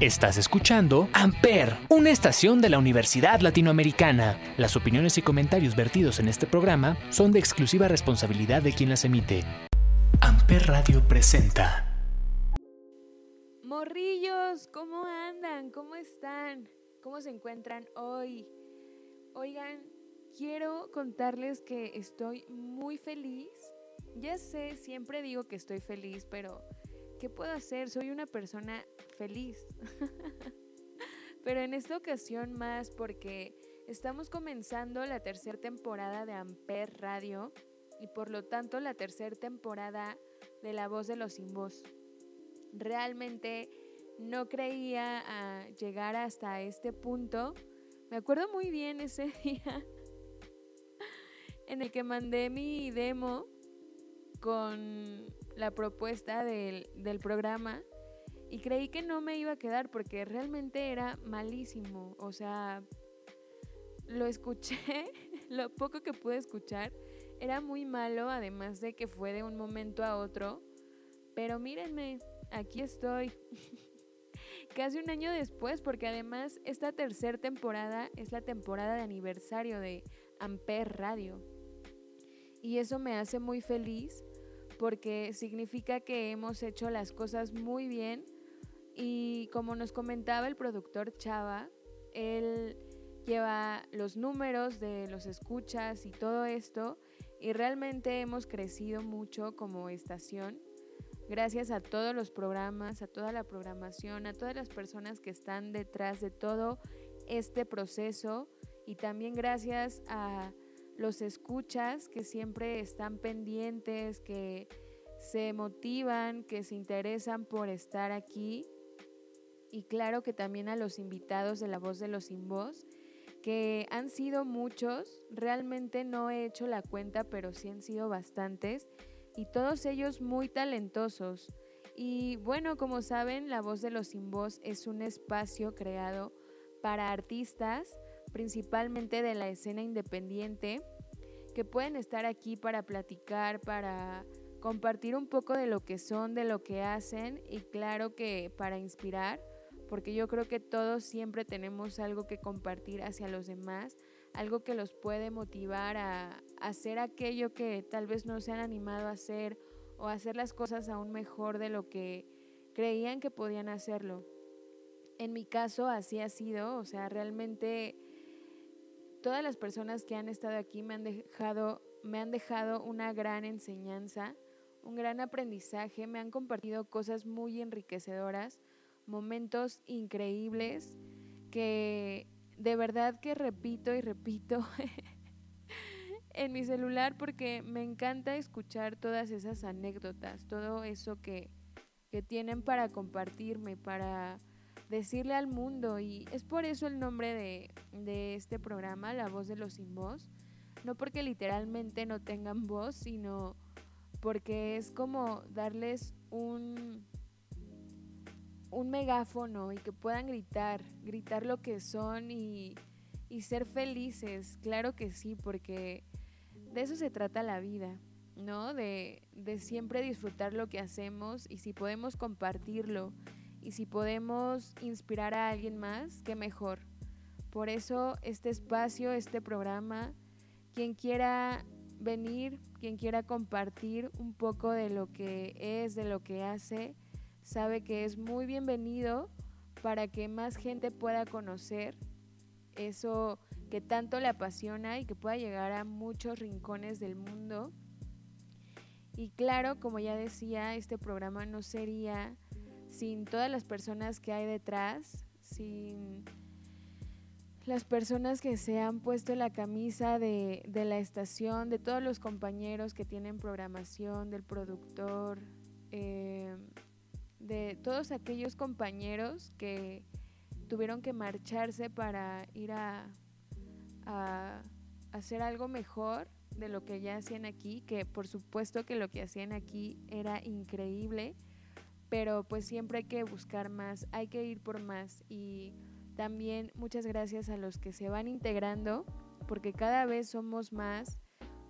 Estás escuchando Amper, una estación de la Universidad Latinoamericana. Las opiniones y comentarios vertidos en este programa son de exclusiva responsabilidad de quien las emite. Amper Radio presenta. Morrillos, ¿cómo andan? ¿Cómo están? ¿Cómo se encuentran hoy? Oigan, quiero contarles que estoy muy feliz. Ya sé, siempre digo que estoy feliz, pero ¿qué puedo hacer? Soy una persona feliz. Pero en esta ocasión más porque estamos comenzando la tercera temporada de Amper Radio y por lo tanto la tercera temporada de La Voz de los Sin Voz. Realmente no creía a llegar hasta este punto. Me acuerdo muy bien ese día en el que mandé mi demo con la propuesta del programa y creí que no me iba a quedar porque realmente era malísimo. O sea, lo escuché, lo poco que pude escuchar era muy malo, además de que fue de un momento a otro. Pero mírenme, aquí estoy. Casi un año después, porque además esta tercera temporada es la temporada de aniversario de Amper Radio. Y eso me hace muy feliz porque significa que hemos hecho las cosas muy bien y como nos comentaba el productor Chava, él lleva los números de los escuchas y todo esto y realmente hemos crecido mucho como estación gracias a todos los programas, a toda la programación, a todas las personas que están detrás de todo este proceso y también gracias a los escuchas que siempre están pendientes, que se motivan, que se interesan por estar aquí. Y claro que también a los invitados de La Voz de los Sin Voz, que han sido muchos, realmente no he hecho la cuenta, pero sí han sido bastantes, y todos ellos muy talentosos. Y bueno, como saben, La Voz de los Sin Voz es un espacio creado para artistas, principalmente de la escena independiente, que pueden estar aquí para platicar, para compartir un poco de lo que son, de lo que hacen y claro que para inspirar, porque yo creo que todos siempre tenemos algo que compartir hacia los demás, algo que los puede motivar a, hacer aquello que tal vez no se han animado a hacer o hacer las cosas aún mejor de lo que creían que podían hacerlo. En mi caso así ha sido, o sea, realmente todas las personas que han estado aquí me han dejado, me han dejado una gran enseñanza, un gran aprendizaje, me han compartido cosas muy enriquecedoras, momentos increíbles que de verdad que repito y repito en mi celular porque me encanta escuchar todas esas anécdotas, todo eso que, que tienen para compartirme, para decirle al mundo. Y es por eso el nombre de, de este programa, La voz de los sin voz, no porque literalmente no tengan voz, sino porque es como darles un, un megáfono y que puedan gritar, gritar lo que son y, y ser felices, claro que sí, porque de eso se trata la vida, ¿no? De, de siempre disfrutar lo que hacemos y si podemos compartirlo y si podemos inspirar a alguien más, qué mejor. Por eso este espacio, este programa, quien quiera venir, quien quiera compartir un poco de lo que es, de lo que hace, sabe que es muy bienvenido para que más gente pueda conocer eso que tanto le apasiona y que pueda llegar a muchos rincones del mundo. Y claro, como ya decía, este programa no sería sin todas las personas que hay detrás, sin las personas que se han puesto la camisa de, la estación, de todos los compañeros que tienen programación, del productor, eh, de todos aquellos compañeros que tuvieron que marcharse para ir a, a hacer algo mejor de lo que ya hacían aquí, que por supuesto que lo que hacían aquí era increíble pero pues siempre hay que buscar más, hay que ir por más. Y también muchas gracias a los que se van integrando porque cada vez somos más,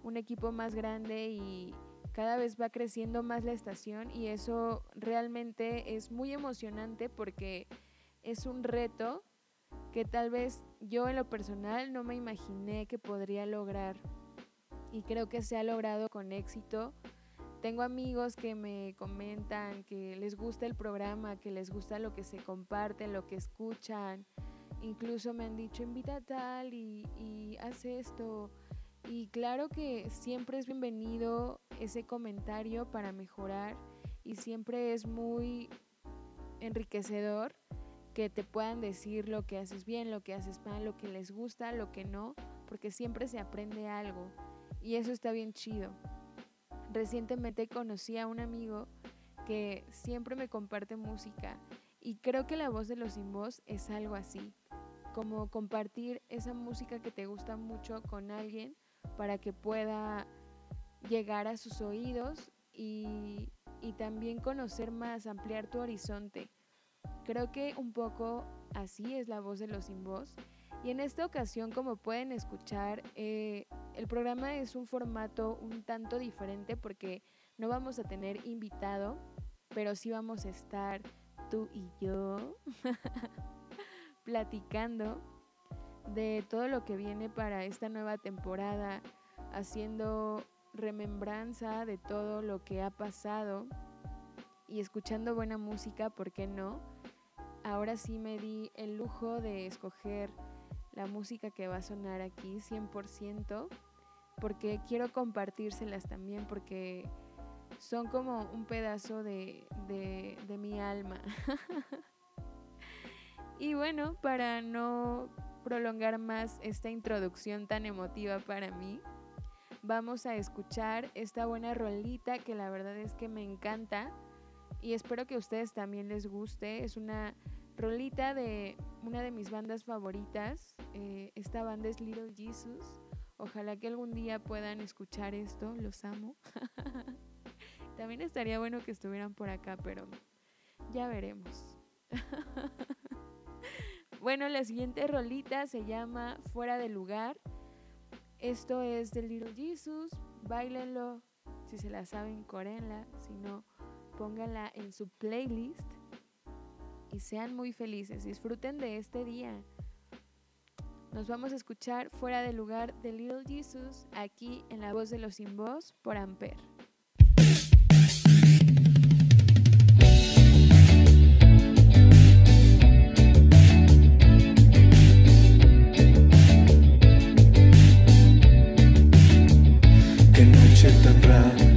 un equipo más grande y cada vez va creciendo más la estación y eso realmente es muy emocionante porque es un reto que tal vez yo en lo personal no me imaginé que podría lograr y creo que se ha logrado con éxito. Tengo amigos que me comentan que les gusta el programa, que les gusta lo que se comparte, lo que escuchan. Incluso me han dicho, invita a tal y, y haz esto. Y claro que siempre es bienvenido ese comentario para mejorar y siempre es muy enriquecedor que te puedan decir lo que haces bien, lo que haces mal, lo que les gusta, lo que no, porque siempre se aprende algo y eso está bien chido. Recientemente conocí a un amigo que siempre me comparte música y creo que la voz de los sin voz es algo así, como compartir esa música que te gusta mucho con alguien para que pueda llegar a sus oídos y, y también conocer más, ampliar tu horizonte. Creo que un poco así es la voz de los sin voz. Y en esta ocasión, como pueden escuchar, eh, el programa es un formato un tanto diferente porque no vamos a tener invitado, pero sí vamos a estar tú y yo platicando de todo lo que viene para esta nueva temporada, haciendo remembranza de todo lo que ha pasado y escuchando buena música, ¿por qué no? Ahora sí me di el lujo de escoger la música que va a sonar aquí 100%, porque quiero compartírselas también, porque son como un pedazo de, de, de mi alma. y bueno, para no prolongar más esta introducción tan emotiva para mí, vamos a escuchar esta buena rolita que la verdad es que me encanta y espero que a ustedes también les guste. Es una rolita de una de mis bandas favoritas. Eh, esta banda es Little Jesus. Ojalá que algún día puedan escuchar esto, los amo. También estaría bueno que estuvieran por acá, pero ya veremos. bueno, la siguiente rolita se llama Fuera de lugar. Esto es de Little Jesus. Bailenlo. Si se la saben, corenla. Si no, pónganla en su playlist. Y sean muy felices. Disfruten de este día. Nos vamos a escuchar fuera de lugar de Little Jesus aquí en la voz de los sin voz por Ampere. Qué noche tan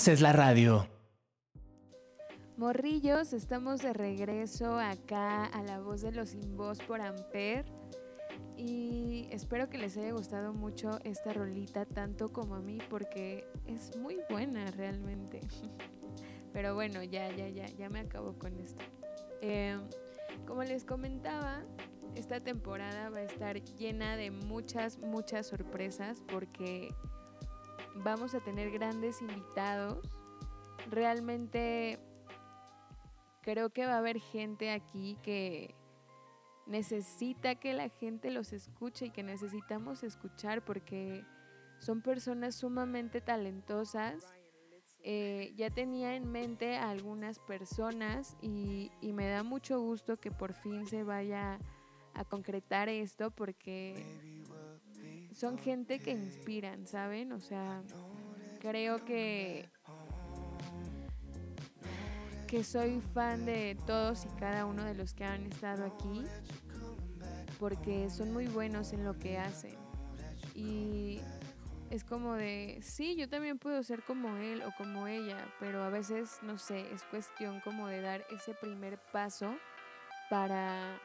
haces la radio. Morrillos, estamos de regreso acá a la voz de los sin voz por Amper. Y espero que les haya gustado mucho esta rolita, tanto como a mí, porque es muy buena realmente. Pero bueno, ya, ya, ya, ya me acabo con esto. Eh, como les comentaba, esta temporada va a estar llena de muchas, muchas sorpresas porque vamos a tener grandes invitados. Realmente creo que va a haber gente aquí que necesita que la gente los escuche y que necesitamos escuchar porque son personas sumamente talentosas. Eh, ya tenía en mente a algunas personas y, y me da mucho gusto que por fin se vaya a concretar esto porque son gente que inspiran, ¿saben? O sea, creo que que soy fan de todos y cada uno de los que han estado aquí porque son muy buenos en lo que hacen. Y es como de, sí, yo también puedo ser como él o como ella, pero a veces, no sé, es cuestión como de dar ese primer paso para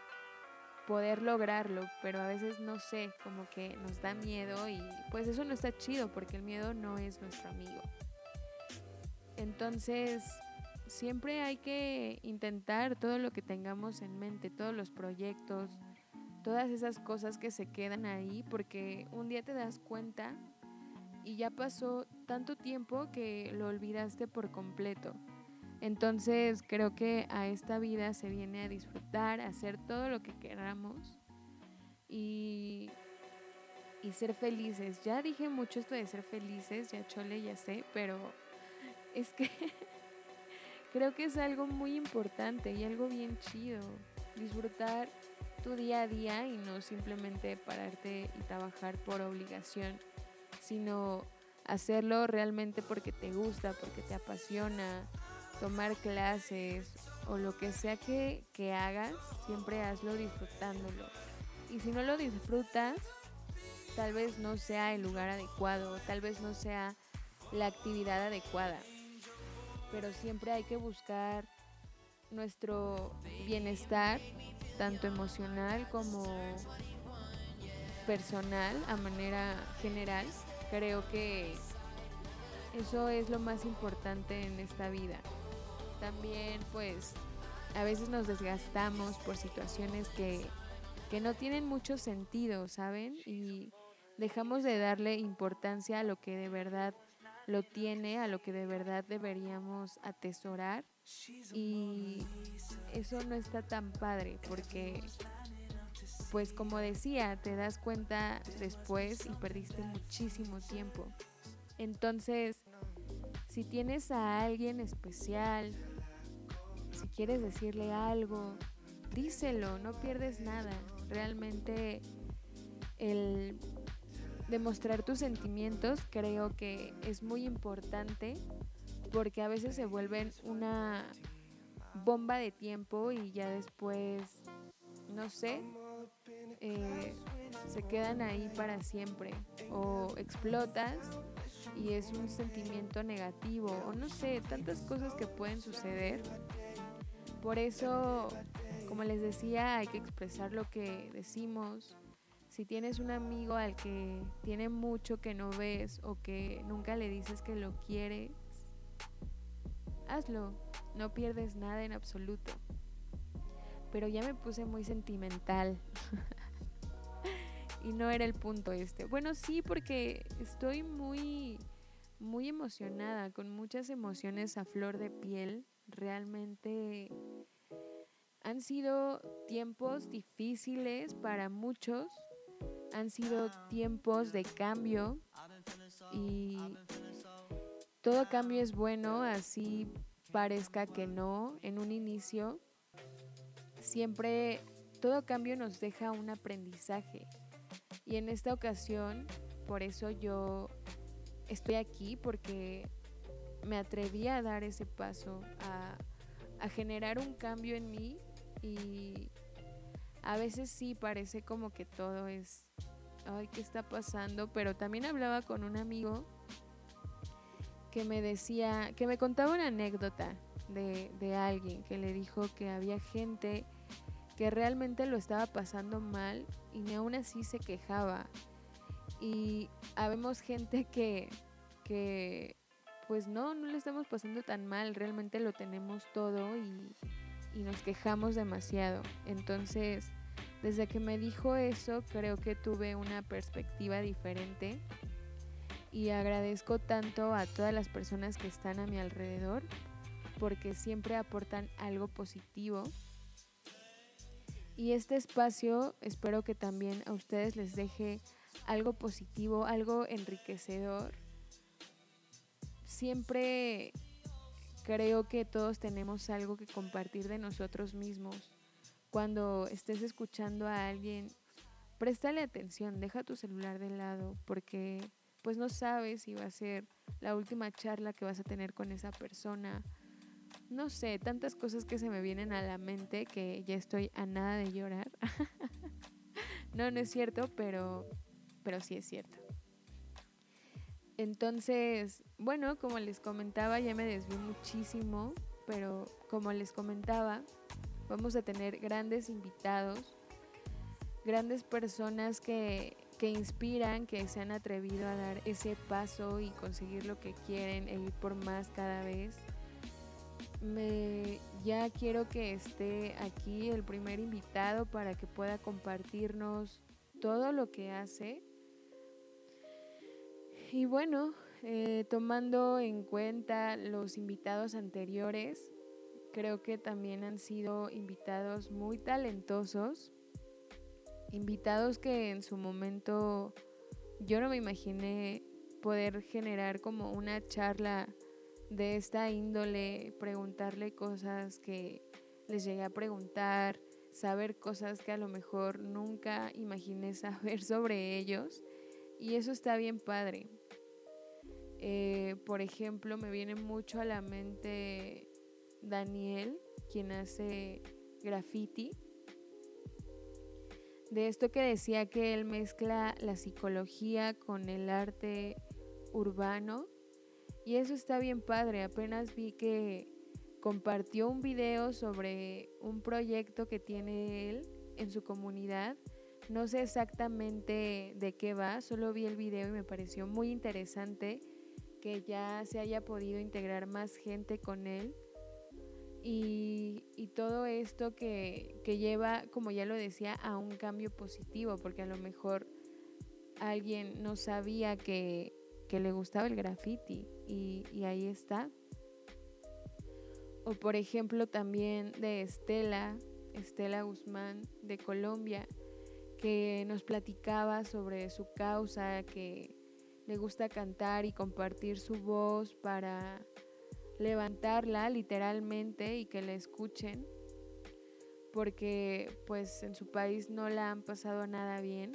poder lograrlo, pero a veces no sé, como que nos da miedo y pues eso no está chido porque el miedo no es nuestro amigo. Entonces, siempre hay que intentar todo lo que tengamos en mente, todos los proyectos, todas esas cosas que se quedan ahí, porque un día te das cuenta y ya pasó tanto tiempo que lo olvidaste por completo. Entonces creo que a esta vida se viene a disfrutar, a hacer todo lo que queramos y, y ser felices. Ya dije mucho esto de ser felices, ya chole, ya sé, pero es que creo que es algo muy importante y algo bien chido. Disfrutar tu día a día y no simplemente pararte y trabajar por obligación, sino hacerlo realmente porque te gusta, porque te apasiona, tomar clases o lo que sea que, que hagas, siempre hazlo disfrutándolo. Y si no lo disfrutas, tal vez no sea el lugar adecuado, tal vez no sea la actividad adecuada, pero siempre hay que buscar nuestro bienestar, tanto emocional como personal, a manera general. Creo que eso es lo más importante en esta vida. También pues a veces nos desgastamos por situaciones que, que no tienen mucho sentido, ¿saben? Y dejamos de darle importancia a lo que de verdad lo tiene, a lo que de verdad deberíamos atesorar. Y eso no está tan padre porque, pues como decía, te das cuenta después y perdiste muchísimo tiempo. Entonces, si tienes a alguien especial, quieres decirle algo, díselo, no pierdes nada. Realmente el demostrar tus sentimientos creo que es muy importante porque a veces se vuelven una bomba de tiempo y ya después, no sé, eh, se quedan ahí para siempre o explotas y es un sentimiento negativo o no sé, tantas cosas que pueden suceder. Por eso, como les decía, hay que expresar lo que decimos. Si tienes un amigo al que tiene mucho que no ves o que nunca le dices que lo quieres, hazlo, no pierdes nada en absoluto. Pero ya me puse muy sentimental. y no era el punto este. Bueno, sí, porque estoy muy, muy emocionada, con muchas emociones a flor de piel. Realmente han sido tiempos difíciles para muchos, han sido tiempos de cambio y todo cambio es bueno, así parezca que no en un inicio. Siempre todo cambio nos deja un aprendizaje. Y en esta ocasión, por eso yo estoy aquí, porque me atreví a dar ese paso, a, generar un cambio en mí y a veces sí parece como que todo es, ay, ¿qué está pasando? Pero también hablaba con un amigo que me decía, que me contaba una anécdota de, de alguien que le dijo que había gente que realmente lo estaba pasando mal y ni aún así se quejaba. Y habemos gente que, que pues no, no le estamos pasando tan mal, realmente lo tenemos todo y, y nos quejamos demasiado. Entonces, desde que me dijo eso, creo que tuve una perspectiva diferente y agradezco tanto a todas las personas que están a mi alrededor porque siempre aportan algo positivo y este espacio espero que también a ustedes les deje algo positivo, algo enriquecedor. Siempre creo que todos tenemos algo que compartir de nosotros mismos. Cuando estés escuchando a alguien, préstale atención, deja tu celular de lado porque pues no sabes si va a ser la última charla que vas a tener con esa persona no sé, tantas cosas que se me vienen a la mente que ya estoy a nada de llorar. no, no es cierto, pero, pero sí es cierto. Entonces, bueno, como les comentaba, ya me desvié muchísimo, pero como les comentaba, vamos a tener grandes invitados, grandes personas que, que inspiran, que se han atrevido a dar ese paso y conseguir lo que quieren e ir por más cada vez me ya quiero que esté aquí el primer invitado para que pueda compartirnos todo lo que hace. Y bueno, eh, tomando en cuenta los invitados anteriores, creo que también han sido invitados muy talentosos, invitados que en su momento yo no me imaginé poder generar como una charla de esta índole, preguntarle cosas que les llegué a preguntar, saber cosas que a lo mejor nunca imaginé saber sobre ellos. Y eso está bien padre. Eh, por ejemplo, me viene mucho a la mente Daniel, quien hace graffiti. De esto que decía que él mezcla la psicología con el arte urbano y eso está bien padre. Apenas vi que compartió un video sobre un proyecto que tiene él en su comunidad. No sé exactamente de qué va, solo vi el video y me pareció muy interesante que ya se haya podido integrar más gente con él. Y, todo esto que, que lleva, como ya lo decía, a un cambio positivo, porque a lo mejor alguien no sabía que que le gustaba el graffiti y, ahí está. O por ejemplo también de Estela, Estela Guzmán de Colombia, que nos platicaba sobre su causa, que le gusta cantar y compartir su voz para levantarla literalmente y que la escuchen, porque pues en su país no la han pasado nada bien.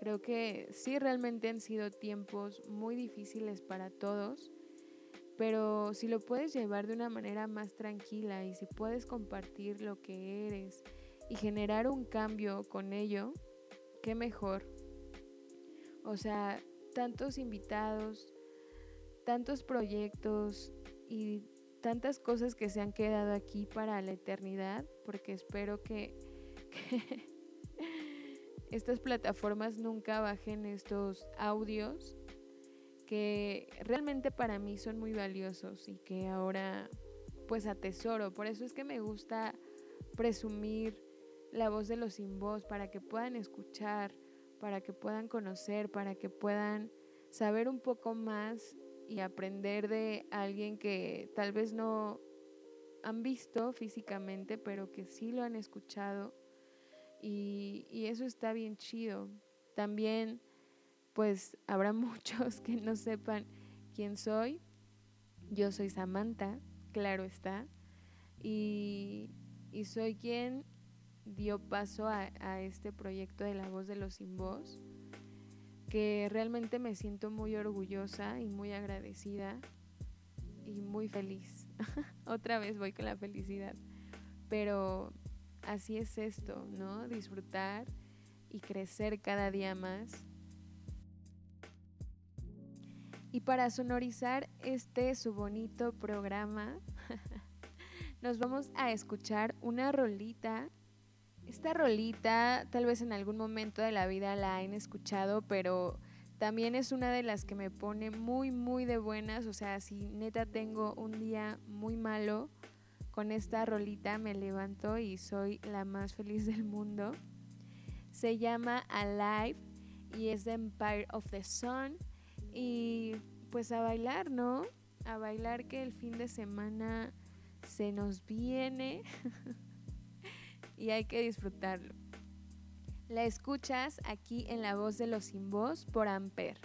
Creo que sí realmente han sido tiempos muy difíciles para todos, pero si lo puedes llevar de una manera más tranquila y si puedes compartir lo que eres y generar un cambio con ello, qué mejor. O sea, tantos invitados, tantos proyectos y tantas cosas que se han quedado aquí para la eternidad, porque espero que, estas plataformas nunca bajen estos audios que realmente para mí son muy valiosos y que ahora pues atesoro. Por eso es que me gusta presumir la voz de los sin voz para que puedan escuchar, para que puedan conocer, para que puedan saber un poco más y aprender de alguien que tal vez no han visto físicamente, pero que sí lo han escuchado. Y, y eso está bien chido. También, pues habrá muchos que no sepan quién soy. Yo soy Samantha, claro está. Y, y soy quien dio paso a, este proyecto de La Voz de los Sin Voz, que realmente me siento muy orgullosa y muy agradecida y muy feliz. Otra vez voy con la felicidad. Pero así es esto, ¿no? Disfrutar y crecer cada día más. Y para sonorizar este su bonito programa, nos vamos a escuchar una rolita. Esta rolita tal vez en algún momento de la vida la han escuchado, pero también es una de las que me pone muy, muy de buenas. O sea, si neta tengo un día muy malo, con esta rolita me levanto y soy la más feliz del mundo. Se llama Alive y es de Empire of the Sun. Y pues a bailar, ¿no? A bailar que el fin de semana se nos viene y hay que disfrutarlo. La escuchas aquí en La Voz de los Sin Voz por Amper.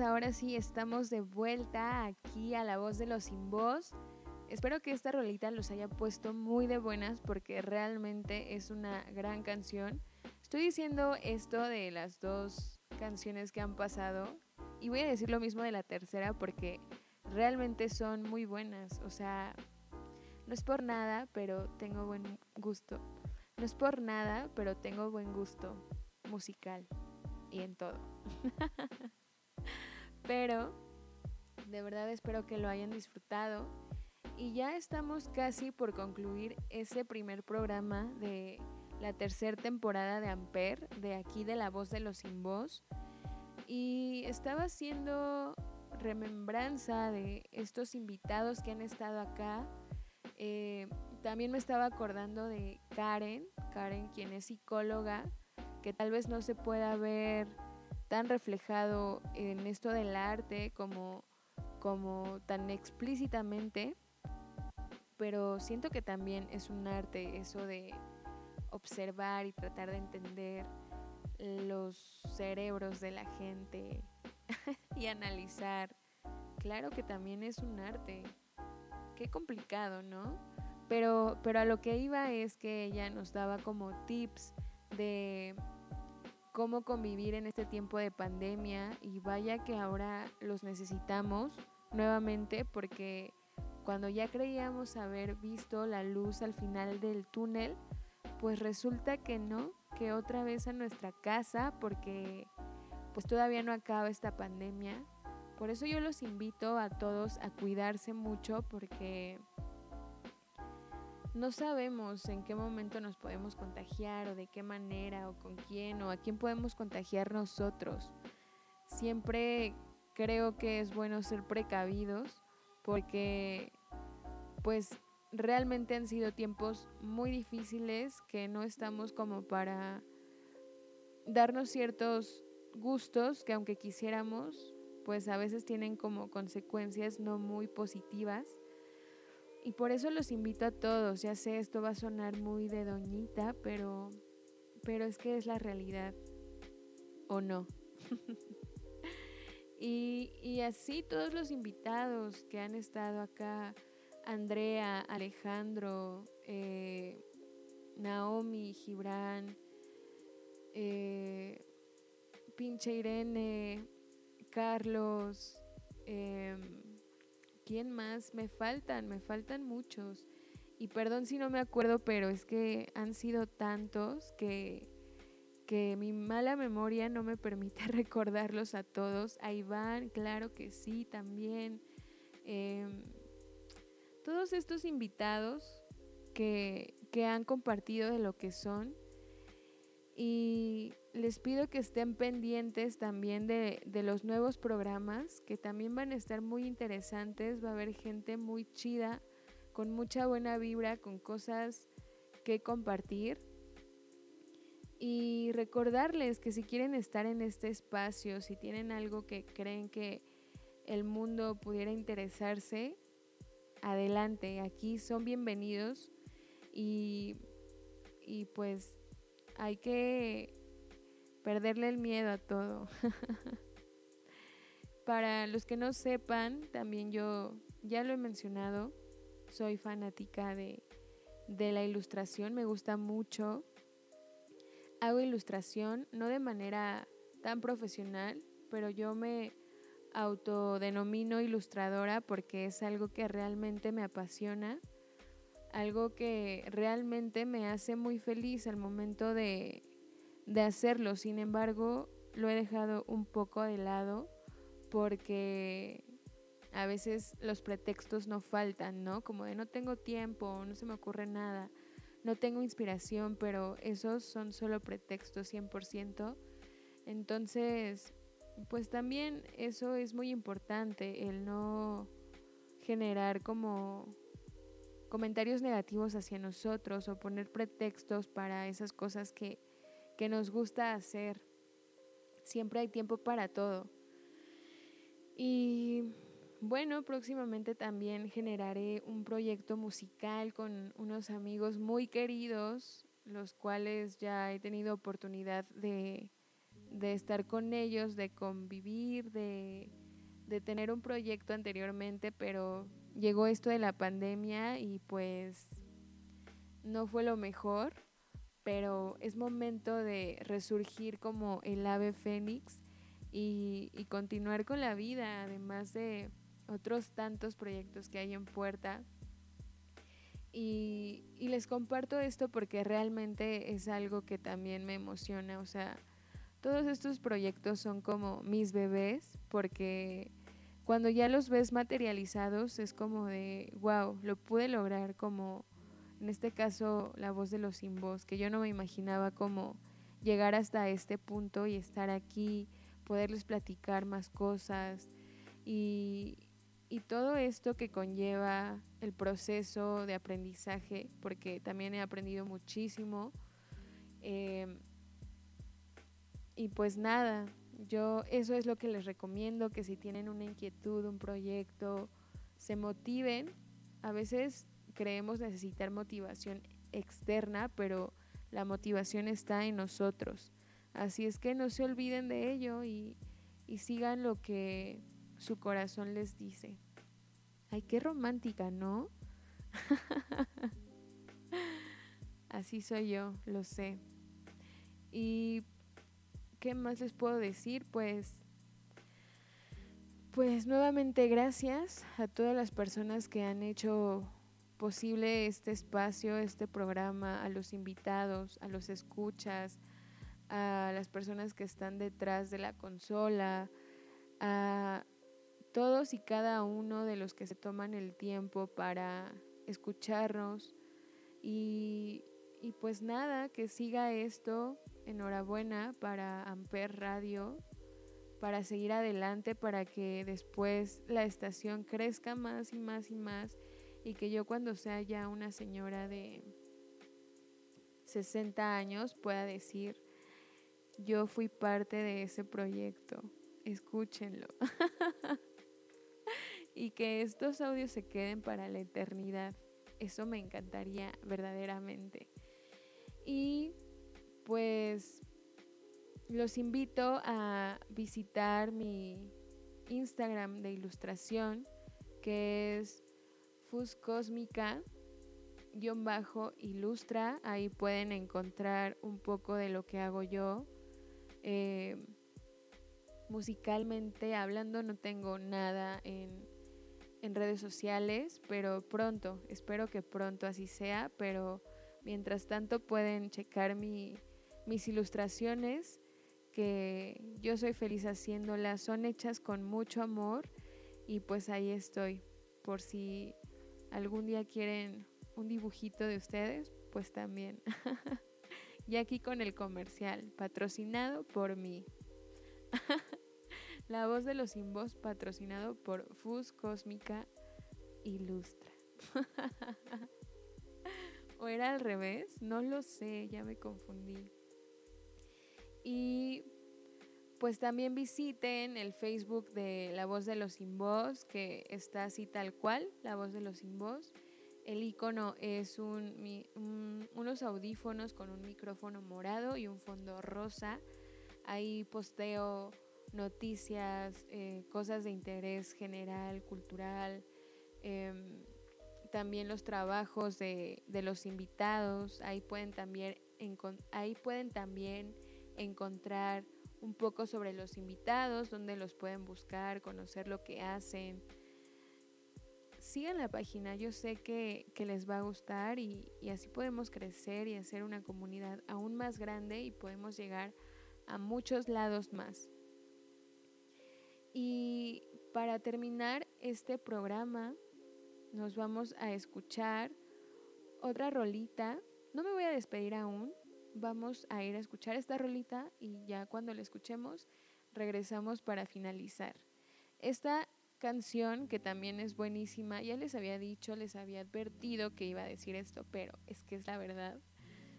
Ahora sí estamos de vuelta aquí a la voz de los sin voz. Espero que esta rolita los haya puesto muy de buenas porque realmente es una gran canción. Estoy diciendo esto de las dos canciones que han pasado y voy a decir lo mismo de la tercera porque realmente son muy buenas. O sea, no es por nada, pero tengo buen gusto. No es por nada, pero tengo buen gusto musical y en todo. pero de verdad espero que lo hayan disfrutado. Y ya estamos casi por concluir ese primer programa de la tercera temporada de Amper, de aquí de La Voz de los Sin Voz. Y estaba haciendo remembranza de estos invitados que han estado acá. Eh, también me estaba acordando de Karen, Karen quien es psicóloga, que tal vez no se pueda ver tan reflejado en esto del arte como, como tan explícitamente, pero siento que también es un arte eso de observar y tratar de entender los cerebros de la gente y analizar. Claro que también es un arte. Qué complicado, ¿no? Pero, pero a lo que iba es que ella nos daba como tips de cómo convivir en este tiempo de pandemia y vaya que ahora los necesitamos nuevamente porque cuando ya creíamos haber visto la luz al final del túnel, pues resulta que no, que otra vez a nuestra casa porque pues todavía no acaba esta pandemia. Por eso yo los invito a todos a cuidarse mucho porque no sabemos en qué momento nos podemos contagiar o de qué manera o con quién o a quién podemos contagiar nosotros. Siempre creo que es bueno ser precavidos porque pues realmente han sido tiempos muy difíciles que no estamos como para darnos ciertos gustos que aunque quisiéramos, pues a veces tienen como consecuencias no muy positivas. Y por eso los invito a todos, ya sé, esto va a sonar muy de doñita, pero, pero es que es la realidad, ¿o no? y, y así todos los invitados que han estado acá, Andrea, Alejandro, eh, Naomi, Gibran, eh, pinche Irene, Carlos, em, ¿quién más? Me faltan, me faltan muchos. Y perdón si no me acuerdo, pero es que han sido tantos que, que mi mala memoria no me permite recordarlos a todos. A Iván, claro que sí, también. Em, todos estos invitados que, que han compartido de lo que son y les pido que estén pendientes también de, los nuevos programas, que también van a estar muy interesantes. Va a haber gente muy chida, con mucha buena vibra, con cosas que compartir. Y recordarles que si quieren estar en este espacio, si tienen algo que creen que el mundo pudiera interesarse, adelante, aquí son bienvenidos y, y pues hay que perderle el miedo a todo. Para los que no sepan, también yo ya lo he mencionado, soy fanática de, de la ilustración, me gusta mucho. Hago ilustración, no de manera tan profesional, pero yo me autodenomino ilustradora porque es algo que realmente me apasiona algo que realmente me hace muy feliz al momento de, hacerlo. Sin embargo, lo he dejado un poco de lado porque a veces los pretextos no faltan, ¿no? Como de no tengo tiempo, no se me ocurre nada, no tengo inspiración, pero esos son solo pretextos 100%. Entonces, pues también eso es muy importante, el no generar como comentarios negativos hacia nosotros o poner pretextos para esas cosas que, que nos gusta hacer. Siempre hay tiempo para todo. Y bueno, próximamente también generaré un proyecto musical con unos amigos muy queridos, los cuales ya he tenido oportunidad de, de estar con ellos, de convivir, de, de tener un proyecto anteriormente, pero llegó esto de la pandemia y pues no fue lo mejor, pero es momento de resurgir como el ave fénix y, continuar con la vida, además de otros tantos proyectos que hay en puerta. Y, les comparto esto porque realmente es algo que también me emociona. O sea, todos estos proyectos son como mis bebés porque cuando ya los ves materializados es como de, wow, lo pude lograr como, en este caso, la voz de los sin voz, que yo no me imaginaba como llegar hasta este punto y estar aquí, poderles platicar más cosas y, todo esto que conlleva el proceso de aprendizaje, porque también he aprendido muchísimo. Em, y pues nada, yo eso es lo que les recomiendo, que si tienen una inquietud, un proyecto, se motiven. A veces creemos necesitar motivación externa, pero la motivación está en nosotros. Así es que no se olviden de ello y, sigan lo que su corazón les dice. Ay, qué romántica, ¿no? Así soy yo, lo sé. Y ¿qué más les puedo decir? Pues pues nuevamente gracias a todas las personas que han hecho posible este espacio, este programa, a los invitados, a los escuchas, a las personas que están detrás de la consola, a todos y cada uno de los que se toman el tiempo para escucharnos. Y, y pues nada, que siga esto. Enhorabuena para Amper Radio, para seguir adelante, para que después la estación crezca más y más y más y que yo cuando sea ya una señora de 60 años pueda decir, yo fui parte de ese proyecto, escúchenlo. y que estos audios se queden para la eternidad. Eso me encantaría verdaderamente. Y pues los invito a visitar mi Instagram de ilustración, que es fuscosmica-ilustra. Ahí pueden encontrar un poco de lo que hago yo. Eh, musicalmente hablando, no tengo nada en, en redes sociales, pero pronto, espero que pronto así sea, pero mientras tanto pueden checar mi mis ilustraciones, que yo soy feliz haciéndolas, son hechas con mucho amor y pues ahí estoy. Por si algún día quieren un dibujito de ustedes, pues también. y aquí con el comercial, patrocinado por mí. La voz de los sin voz, patrocinado por Fus Cósmica Ilustra. ¿O era al revés? No lo sé, ya me confundí. Y pues también visiten el Facebook de La Voz de los Sin Voz, que está así tal cual, La Voz de los Sin Voz. El icono es unos audífonos con un micrófono morado y un fondo rosa. Ahí posteo noticias, eh, cosas de interés general, cultural, em, también los trabajos de, de, los invitados. Ahí pueden también, ahí pueden también encontrar un poco sobre los invitados, dónde los pueden buscar, conocer lo que hacen. Sigan la página, yo sé que, les va a gustar y, y así podemos crecer y hacer una comunidad aún más grande y podemos llegar a muchos lados más. Y para terminar este programa, nos vamos a escuchar otra rolita. No me voy a despedir aún, vamos a ir a escuchar esta rolita y ya cuando la escuchemos regresamos para finalizar. Esta canción que también es buenísima, ya les había dicho, les había advertido que iba a decir esto, pero es que es la verdad.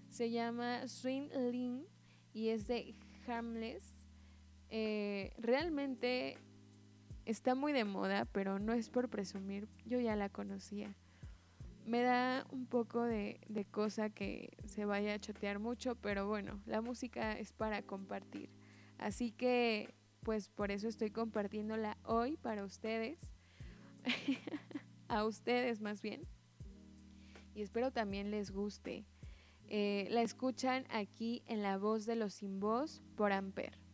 Se llama Swing Lin y es de Harmless. Eh, realmente está muy de moda, pero no es por presumir, yo ya la conocía me da un poco de, cosa que se vaya a chotear mucho, pero bueno, la música es para compartir. Así que, pues por eso estoy compartiéndola hoy para ustedes, a ustedes más bien. Y espero también les guste. Eh, la escuchan aquí en La Voz de los Sin Voz por Amper.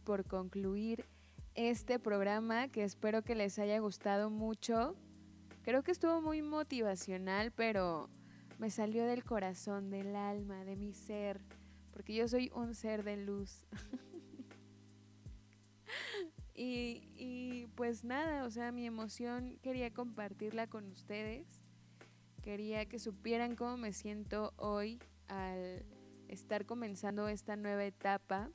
Por concluir este programa que espero que les haya gustado mucho. Creo que estuvo muy motivacional, pero me salió del corazón, del alma, de mi ser, porque yo soy un ser de luz. y, y pues nada, o sea, mi emoción quería compartirla con ustedes. Quería que supieran cómo me siento hoy al estar comenzando esta nueva etapa.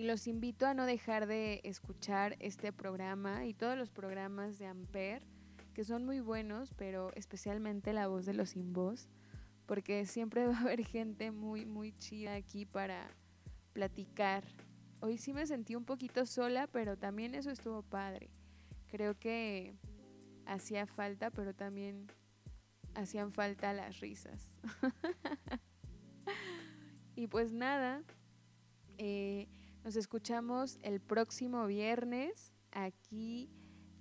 Y los invito a no dejar de escuchar este programa y todos los programas de Amper, que son muy buenos, pero especialmente la voz de los sin voz, porque siempre va a haber gente muy, muy chida aquí para platicar. Hoy sí me sentí un poquito sola, pero también eso estuvo padre. Creo que hacía falta, pero también hacían falta las risas. y pues nada, eh, nos escuchamos el próximo viernes aquí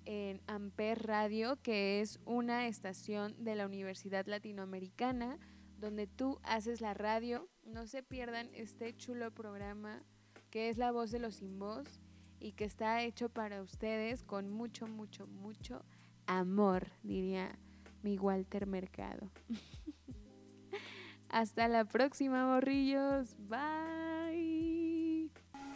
en Amper Radio, que es una estación de la Universidad Latinoamericana, donde tú haces la radio. No se pierdan este chulo programa que es La Voz de los Sin Voz y que está hecho para ustedes con mucho, mucho, mucho amor, diría mi Walter Mercado. Hasta la próxima, morrillos. Bye.